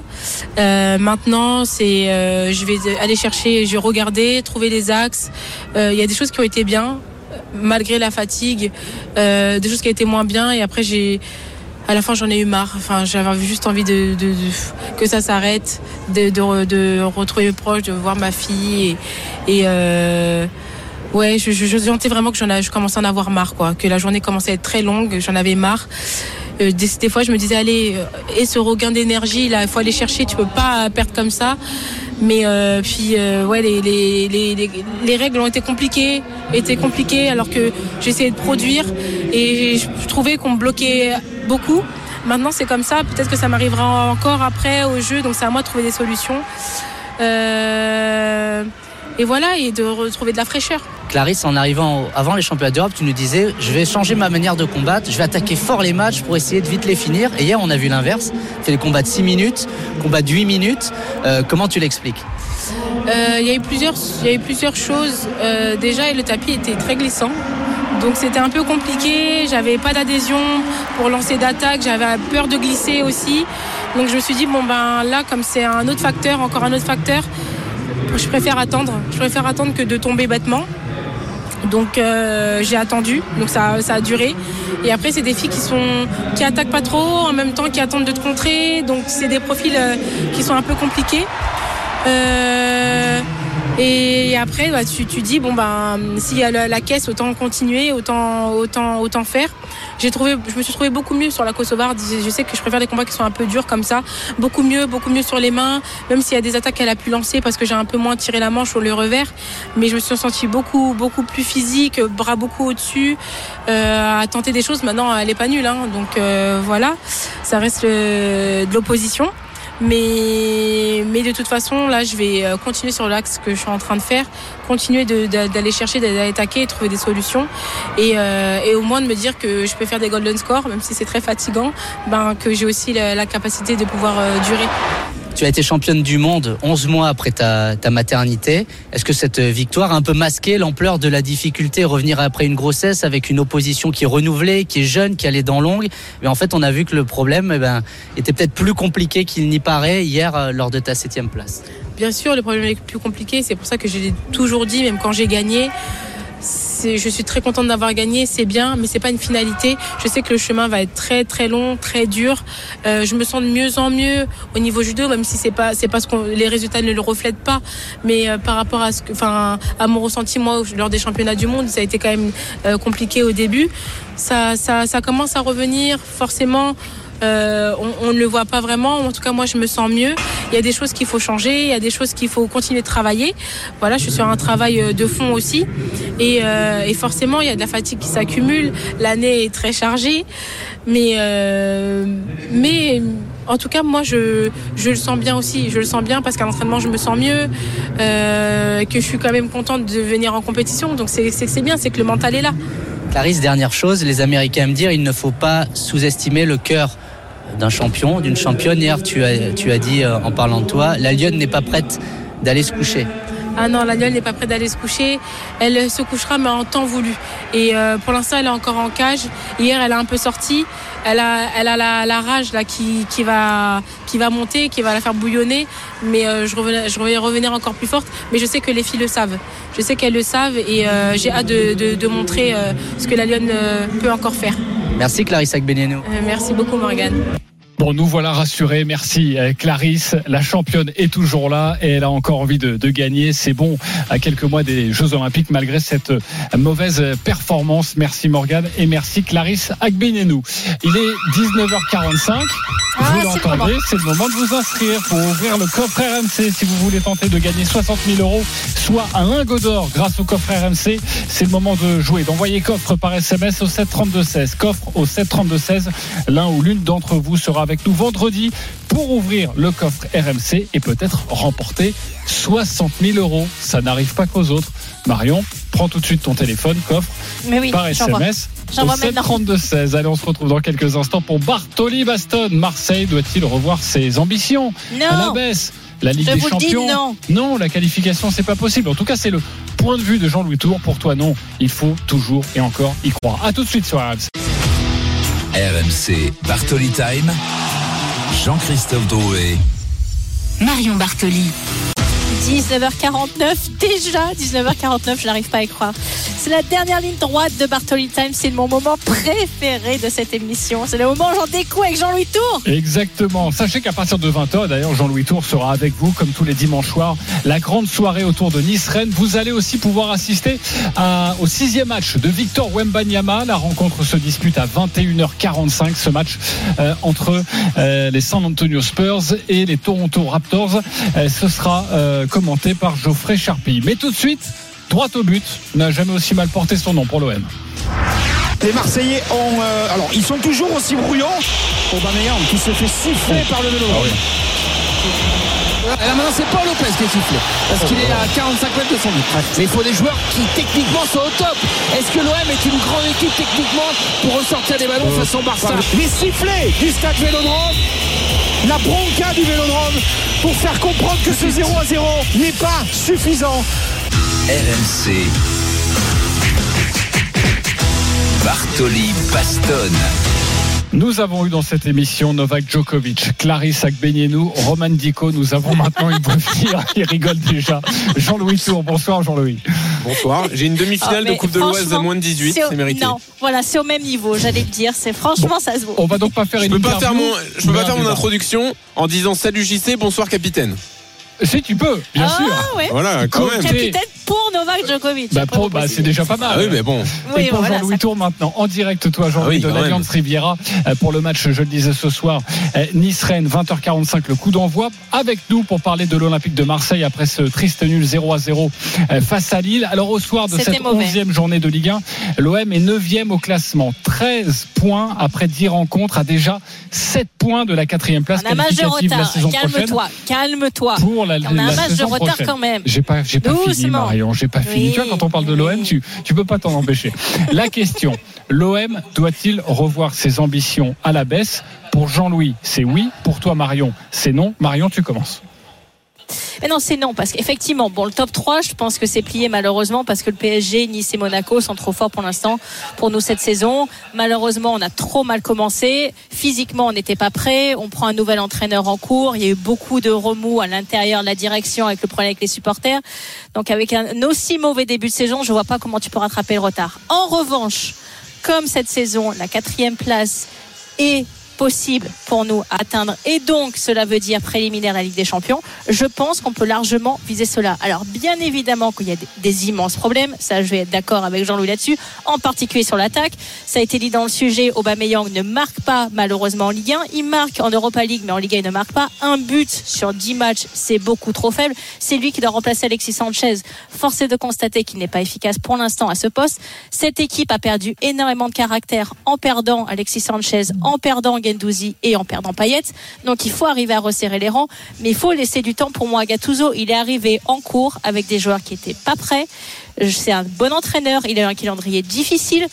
Euh, maintenant, c'est, je vais aller chercher, je vais regarder, trouver les axes. Il y a des choses qui ont été bien malgré la fatigue, des choses qui ont été moins bien. Et après, j'ai, à la fin, j'en ai eu marre. Enfin, j'avais juste envie de, de, de que ça s'arrête, de, de, retrouver mes proches, de voir ma fille. Et, et euh, ouais, je, je, je, sentais vraiment que j'en je commençais à en avoir marre, quoi. Que la journée commençait à être très longue, j'en avais marre. Euh, des, des, fois, je me disais, allez, et ce regain d'énergie, là, il faut aller chercher, tu peux pas perdre comme ça. Mais euh, puis euh, ouais, les, les, les, les, les règles ont été compliquées, étaient compliquées alors que j'essayais de produire et je, je trouvais qu'on me bloquait beaucoup. Maintenant c'est comme ça, peut-être que ça m'arrivera encore après au jeu, donc c'est à moi de trouver des solutions. Euh, et voilà, et de retrouver de la fraîcheur. Clarisse, en arrivant avant les championnats d'Europe, tu nous disais je vais changer ma manière de combattre, je vais attaquer fort les matchs pour essayer de vite les finir. Et hier, on a vu l'inverse. Fais des combats de 6 minutes, combats de 8 minutes. Euh, comment tu l'expliques? Euh, Il y a eu plusieurs, il y a eu plusieurs choses. Euh, déjà, le tapis était très glissant. Donc c'était un peu compliqué, j'avais pas d'adhésion pour lancer d'attaque, j'avais peur de glisser aussi. Donc je me suis dit, bon ben là, comme c'est un autre facteur, encore un autre facteur, je préfère attendre. Je préfère attendre que de tomber bêtement. Donc euh, j'ai attendu, donc ça, ça a duré. Et après c'est des filles qui sont qui attaquent pas trop, en même temps qui attendent de te contrer. Donc c'est des profils euh, qui sont un peu compliqués. Euh, et après, bah, tu, tu dis bon ben s'il y a la, caisse, autant continuer, autant autant autant faire. J'ai trouvé, je me suis trouvé beaucoup mieux sur la Kosovar. Je sais que je préfère des combats qui sont un peu durs comme ça, beaucoup mieux, beaucoup mieux sur les mains. Même s'il y a des attaques qu'elle a pu lancer parce que j'ai un peu moins tiré la manche sur le revers, mais je me suis sentie beaucoup beaucoup plus physique, bras beaucoup au-dessus, euh, à tenter des choses. Maintenant, elle est pas nulle, hein, donc euh, voilà, ça reste le- de l'opposition. Mais, mais de toute façon, là, je vais euh, continuer sur l'axe que je suis en train de faire, continuer d'aller chercher, d'aller attaquer et trouver des solutions. Et, euh, et au moins de me dire que je peux faire des golden scores, même si c'est très fatigant, ben, que j'ai aussi la, la capacité de pouvoir euh, durer. Tu as été championne du monde 11 mois après ta, maternité. Est-ce que cette victoire a un peu masqué l'ampleur de la difficulté revenir après une grossesse avec une opposition qui est renouvelée, qui est jeune, qui allait dans longue Mais en fait, on a vu que le problème eh ben, était peut-être plus compliqué qu'il n'y paraît hier euh, lors de ta septième place. Bien sûr, le problème est plus compliqué. C'est pour ça que je l'ai toujours dit, même quand j'ai gagné. Je suis très contente d'avoir gagné, c'est bien, mais c'est pas une finalité. Je sais que le chemin va être très très long, très dur. Euh, je me sens de mieux en mieux au niveau judo, même si c'est pas c'est parce que les résultats ne le reflètent pas. Mais euh, par rapport à ce que, enfin, à mon ressenti moi lors des championnats du monde, ça a été quand même euh, compliqué au début. Ça, commence à revenir forcément. On ne le voit pas vraiment. En tout cas, moi, je me sens mieux. Il y a des choses qu'il faut changer, il y a des choses qu'il faut continuer de travailler. Voilà, je suis sur un travail euh, de fond aussi. Et, euh, et forcément, il y a de la fatigue qui s'accumule. L'année est très chargée. Mais, euh, mais en tout cas, moi, je, je le sens bien aussi. Je le sens bien parce qu'à l'entraînement, je me sens mieux. Que je suis quand même contente de venir en compétition. Donc, c'est bien, c'est que le mental est là. Clarisse, dernière chose, les Américains me dire, il ne faut pas sous-estimer le cœur d'un champion, d'une championne. Hier, tu as, tu dit euh, en parlant de toi, la Lyonne n'est pas prête d'aller se coucher. Ah non, la Lyon n'est pas prête d'aller se coucher. Elle se couchera, mais en temps voulu. Et euh, pour l'instant, elle est encore en cage. Hier, elle a un peu sorti. Elle a, la, rage là qui, va, qui va monter, qui va la faire bouillonner. Mais euh, je, vais revenir encore plus forte. Mais je sais que les filles le savent. Je sais qu'elles le savent et euh, j'ai hâte de, de, montrer euh, ce que la euh, peut encore faire. Merci Clarisse Agbenienou. Euh, merci beaucoup, Morgane. Bon, nous voilà rassurés. Merci, euh, Clarisse. La championne est toujours là et elle a encore envie de, de gagner. C'est bon à quelques mois des Jeux Olympiques malgré cette euh, mauvaise performance. Merci, Morgane. Et merci, Clarisse Agbenienou. Il est 19h45. Ah, vous l'entendez, c'est le moment de vous inscrire pour ouvrir le coffre RMC si vous voulez tenter de gagner 60 000 euros, soit un lingot d'or grâce au coffre RMC. C'est le moment de jouer, d'envoyer coffre par SMS au 732-16. Coffre au 732-16. L'un ou l'une d'entre vous sera avec nous vendredi pour ouvrir le coffre RMC et peut-être remporter 60 000 euros. Ça n'arrive pas qu'aux autres. Marion, prends tout de suite ton téléphone, coffre, Mais oui, par. SMS. Au J'envoie maintenant. 732-16. Allez, on se retrouve dans quelques instants pour Bartoli Baston. Marseille doit-il revoir ses ambitions? À la Non, baisse la Ligue Je des Champions non. la qualification, c'est pas possible. En tout cas, c'est le point de vue de Jean-Louis Tour. Pour toi, non. Il faut toujours et encore y croire. À tout de suite sur RMC. RMC Bartoli Time. Jean-Christophe Drouet. Marion Bartoli. 19h49 déjà 19h49 je n'arrive pas à y croire c'est la dernière ligne droite de Bartoli Time c'est mon moment préféré de cette émission c'est le moment où j'en découvre avec Jean-Louis Tour Exactement. Sachez qu'à partir de 20h, d'ailleurs, Jean-Louis Tour sera avec vous, comme tous les dimanches soirs, la grande soirée autour de Nice-Rennes. Vous allez aussi pouvoir assister au sixième match de Victor Wembanyama. La rencontre se dispute à 21h45, ce match euh, entre euh, les San Antonio Spurs et les Toronto Raptors. Euh, ce sera commenté par Geoffrey Charpie. Mais tout de suite, droit au but, n'a jamais aussi mal porté son nom pour l'OM. Les Marseillais ont. euh, alors, ils sont toujours aussi brouillons. Aubameyang qui se fait siffler par le vélodrome. Et là maintenant c'est Paul Lopez qui est sifflé parce qu'il est à 45 mètres de son but. Mais il faut des joueurs qui techniquement sont au top. Est-ce que l'OM est une grande équipe techniquement pour ressortir des ballons façon Barça Les sifflets du stade Vélodrome, la bronca du Vélodrome pour faire comprendre que ce 0 à 0 n'est pas suffisant. RMC. Bartoli Bastonne. Nous avons eu dans cette émission Novak Djokovic, Clarisse Agbenienou, Roman Dico. Nous avons maintenant une venir. Il rigole déjà. Jean-Louis Tour. Bonsoir, Jean-Louis. Bonsoir. J'ai une demi-finale Ah, de Coupe de l'Oise franchement, moins de 18, c'est mérité. non voilà c'est au même niveau j'allais le dire c'est franchement ça se vaut On va donc pas faire Je une peux pas faire mon, je peux pas faire mon introduction en disant salut JC, bonsoir capitaine. Si tu peux, bien Ah, sûr. ouais. Voilà, quand même. capitaine pour Novak Djokovic Bah, pour- bah, c'est déjà pas mal. Ah oui, mais bon. Oui, Et pour voilà, Jean-Louis ça- Tour maintenant, en direct, toi, Jean-Louis, Ah oui, de l'Alliance Riviera, euh, pour le match, je le disais ce soir, euh, Nice-Rennes, 20h45, le coup d'envoi, avec nous pour parler de l'Olympique de Marseille après ce triste nul 0 à 0 euh, face à Lille. Alors, au soir de C'était cette mauvais. 11e journée de Ligue 1, l'OM est 9e au classement, 13 points après 10 rencontres, à déjà 7 points de la quatrième place on a un match de retard calme-toi calme-toi Pour la, on a un match de retard prochaine. quand même J'ai pas, j'ai pas fini, Doucement. Marion. J'ai pas fini. Oui. Tu vois, quand on parle de l'OM, tu, tu peux pas t'en empêcher. La question l'OM doit-il revoir ses ambitions à la baisse? Pour Jean-Louis, c'est oui. Pour toi, Marion, c'est non. Marion, tu commences. Mais non, c'est non, parce qu'effectivement, bon, le top 3, je pense que c'est plié malheureusement parce que le PSG, Nice et Monaco sont trop forts pour l'instant pour nous cette saison. Malheureusement, on a trop mal commencé. Physiquement, on n'était pas prêt. On prend un nouvel entraîneur en cours. Il y a eu beaucoup de remous à l'intérieur de la direction avec le problème avec les supporters. Donc, avec un aussi mauvais début de saison, je vois pas comment tu peux rattraper le retard. En revanche, comme cette saison, la quatrième place est possible pour nous à atteindre. Et donc cela veut dire préliminaire la Ligue des Champions. Je pense qu'on peut largement viser cela. Alors bien évidemment qu'il y a des, des immenses problèmes. Ça je vais être d'accord avec Jean-Louis là-dessus. En particulier sur l'attaque. Ça a été dit dans le sujet. Aubameyang ne marque pas malheureusement en Ligue 1 il marque en Europa League mais en Ligue 1 il ne marque pas. Un but sur 10 matchs c'est beaucoup trop faible. C'est lui qui doit remplacer Alexis Sanchez. Force est de constater qu'il n'est pas efficace pour l'instant à ce poste. Cette équipe a perdu énormément de caractère en perdant Alexis Sanchez, en perdant Et en perdant Payet. Donc il faut arriver à resserrer les rangs, mais il faut laisser du temps pour moi à. Il est arrivé en cours avec des joueurs qui étaient pas prêts. C'est un bon entraîneur, il a un calendrier difficile.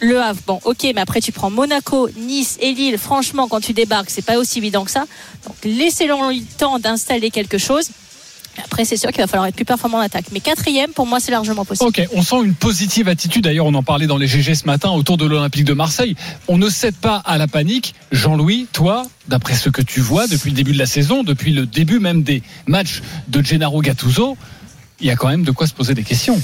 Le Havre, bon, ok, mais après tu prends Monaco, Nice et Lille. Franchement, quand tu débarques, c'est pas aussi évident que ça. Donc laissez-leur le temps d'installer quelque chose. Après, c'est sûr qu'il va falloir être plus performant en attaque. Mais quatrième, pour moi, c'est largement possible. Ok, on sent une positive attitude. D'ailleurs, on en parlait dans les GG ce matin autour de l'Olympique de Marseille. On ne cède pas à la panique. Jean-Louis, toi, d'après ce que tu vois depuis le début de la saison, depuis le début même des matchs de Gennaro Gattuso, il y a quand même de quoi se poser des questions.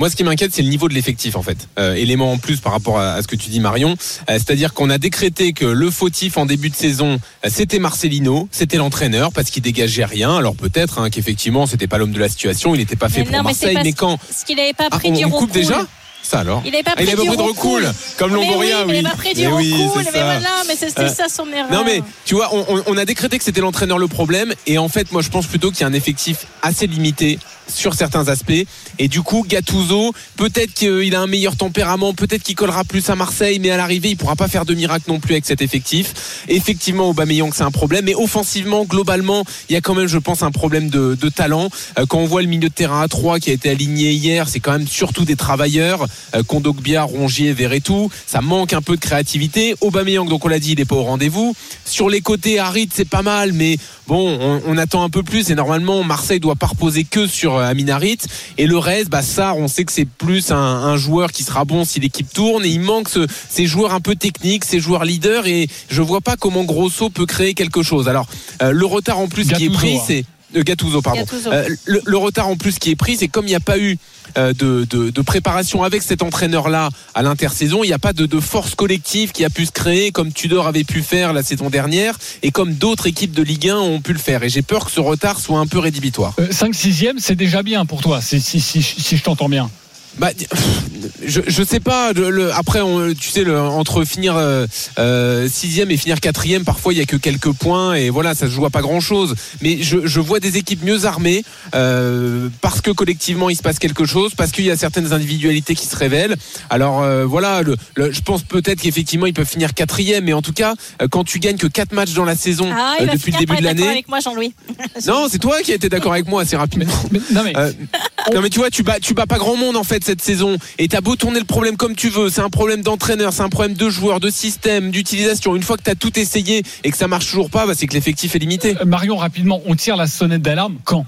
Moi, ce qui m'inquiète, c'est le niveau de l'effectif, en fait. Euh, élément en plus par rapport à, à ce que tu dis, Marion. Euh, C'est-à-dire qu'on a décrété que le fautif en début de saison, euh, c'était Marcelino, c'était l'entraîneur, parce qu'il dégageait rien. Alors peut-être hein, qu'effectivement, c'était pas l'homme de la situation, il n'était pas fait Mais pour non, mais c'est Marseille. Mais quand ce qu'il n'avait pas Ah, pris on, du on coupe déjà ça alors Il n'avait pas Ah, pris il avait du pris de recul, recul. comme Mais Longoria, oui. il n'a pas pris du Mais oui, mais voilà, mais c'était Euh, ça son erreur. Non mais tu vois, on, a décrété que c'était l'entraîneur le problème et en fait moi je pense plutôt qu'il y a un effectif assez limité sur certains aspects et du coup Gattuso peut-être qu'il a un meilleur tempérament, peut-être qu'il collera plus à Marseille mais à l'arrivée il pourra pas faire de miracle non plus avec cet effectif. Effectivement Aubameyang c'est un problème mais offensivement globalement il y a quand même je pense un problème de, de talent. Euh, quand on voit le milieu de terrain à 3 qui a été aligné hier, c'est quand même surtout des travailleurs, Kondogbia, Rongier, Verretou, ça manque un peu de créativité. Aubameyang donc on l'a dit il est pas au rendez-vous. Sur les côtés Harit c'est pas mal mais bon on, on attend un peu plus et normalement Marseille doit pas reposer que sur euh, Amin Harit et le reste bah Sarr on sait que c'est plus un, un joueur qui sera bon si l'équipe tourne et il manque ce- ces joueurs un peu techniques, ces joueurs leaders et je vois pas comment Grosso peut créer quelque chose. Alors euh, le retard en plus qui est pris hein. c'est euh, Gattuso, pardon. Gattuso. Euh, le, le retard en plus qui est pris, c'est comme il n'y a pas eu euh, de, de, de préparation avec cet entraîneur-là à l'intersaison, il n'y a pas de, de force collective qui a pu se créer comme Tudor avait pu faire la saison dernière et comme d'autres équipes de Ligue 1 ont pu le faire. Et j'ai peur que ce retard soit un peu rédhibitoire. 5 6 e c'est déjà bien pour toi, si, si, si, si je t'entends bien. Bah, je, je sais pas. le- le- après, on- tu sais, le- entre finir euh, euh, sixième et finir quatrième, parfois il y a que quelques points et voilà, ça se joue à pas grand chose. Mais je, je vois des équipes mieux armées euh, parce que collectivement il se passe quelque chose, parce qu'il y a certaines individualités qui se révèlent. Alors euh, voilà, le, le- je pense peut-être qu'effectivement ils peuvent finir quatrième, mais en tout cas, quand tu gagnes que quatre matchs dans la saison Ah, euh, depuis le début de l'année. avec moi, Jean-Louis. Non, c'est toi qui as été d'accord avec moi assez rapidement. non, mais... Euh, non, mais tu vois, tu bats, tu bats pas grand monde en fait cette saison. Et t'as beau tourner le problème comme tu veux, c'est un problème d'entraîneur, c'est un problème de joueurs, de système, d'utilisation. Une fois que t'as tout essayé et que ça marche toujours pas, bah, c'est que l'effectif est limité. Euh, Marion, rapidement, on tire la sonnette d'alarme quand?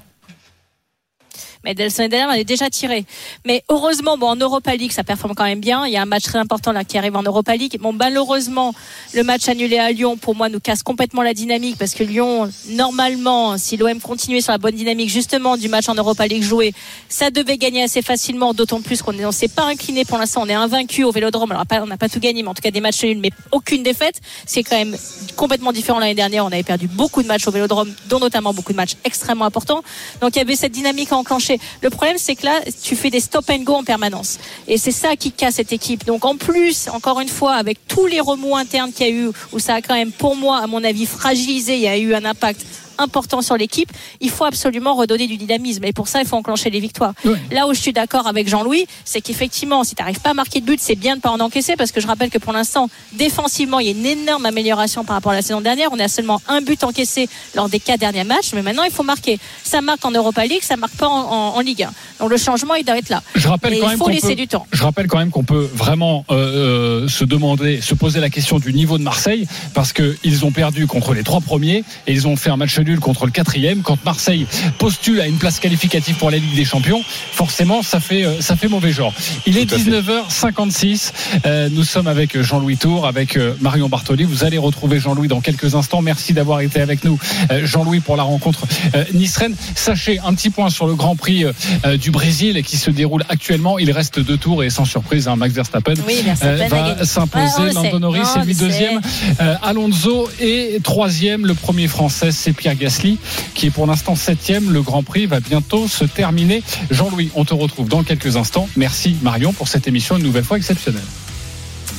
Mais Delson Eder, elle est déjà tirée. Mais heureusement, bon, en Europa League, ça performe quand même bien. Il y a un match très important là qui arrive en Europa League. Bon, malheureusement, le match annulé à Lyon, pour moi, nous casse complètement la dynamique parce que Lyon, normalement, si l'OM continuait sur la bonne dynamique, justement, du match en Europa League joué, ça devait gagner assez facilement, d'autant plus qu'on ne s'est pas incliné pour l'instant. On est invaincu au Vélodrome. Alors, on n'a pas tout gagné, mais en tout cas des matchs nuls, mais aucune défaite. C'est quand même complètement différent l'année dernière. On avait perdu beaucoup de matchs au Vélodrome, dont notamment beaucoup de matchs extrêmement importants. Donc, il y avait cette dynamique à enclencher. Le problème, c'est que là, tu fais des stop and go en permanence. Et c'est ça qui casse cette équipe. Donc, en plus, encore une fois, avec tous les remous internes qu'il y a eu, où ça a quand même, pour moi, à mon avis, fragilisé, il y a eu un impact important sur l'équipe, il faut absolument redonner du dynamisme. Et pour ça, il faut enclencher les victoires. Là où je suis d'accord avec Jean-Louis, c'est qu'effectivement, si tu n'arrives pas à marquer de but, c'est bien de pas en encaisser parce que je rappelle que pour l'instant, défensivement, il y a une énorme amélioration par rapport à la saison dernière. On à seulement un but encaissé lors des quatre derniers matchs, mais maintenant, il faut marquer. Ça marque en Europa League, ça marque pas en, en- en Ligue 1. Donc le changement, il doit être là. Je rappelle Et quand il faut laisser peut- du temps. Je rappelle quand même qu'on peut vraiment euh, euh, se demander, se poser la question du niveau de Marseille, parce qu'ils ont perdu contre les trois premiers et ils ont fait un match nul contre le quatrième. Quand Marseille postule à une place qualificative pour la Ligue des Champions, forcément, ça fait euh, ça fait mauvais genre. Il est 19h56. Euh, nous sommes avec Jean-Louis Tour, avec euh, Marion Bartoli. Vous allez retrouver Jean-Louis dans quelques instants. Merci d'avoir été avec nous, euh, Jean-Louis, pour la rencontre euh, Nice-Rennes. Sachez un petit point sur le Grand Prix euh, euh, du Brésil qui se déroule actuellement. Il reste deux tours et sans surprise, hein, Max Verstappen, Oui, euh, va s'imposer. Ouais, on le Lando. Norris est lui deuxième. Euh, Alonso est troisième. Le premier français, c'est Pierre Gasly, qui est pour l'instant septième. Le Grand Prix va bientôt se terminer. Jean-Louis, on te retrouve dans quelques instants. Merci Marion pour cette émission une nouvelle fois exceptionnelle.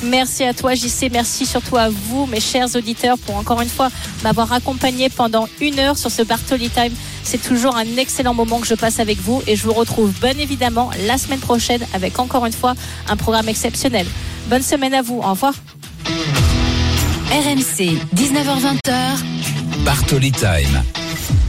Merci à toi, JC. Merci surtout à vous, mes chers auditeurs, pour encore une fois m'avoir accompagné pendant une heure sur ce Bartoli Time. C'est toujours un excellent moment que je passe avec vous et je vous retrouve bien évidemment la semaine prochaine avec encore une fois un programme exceptionnel. Bonne semaine à vous. Au revoir. RMC, 19h20. Bartoli Time.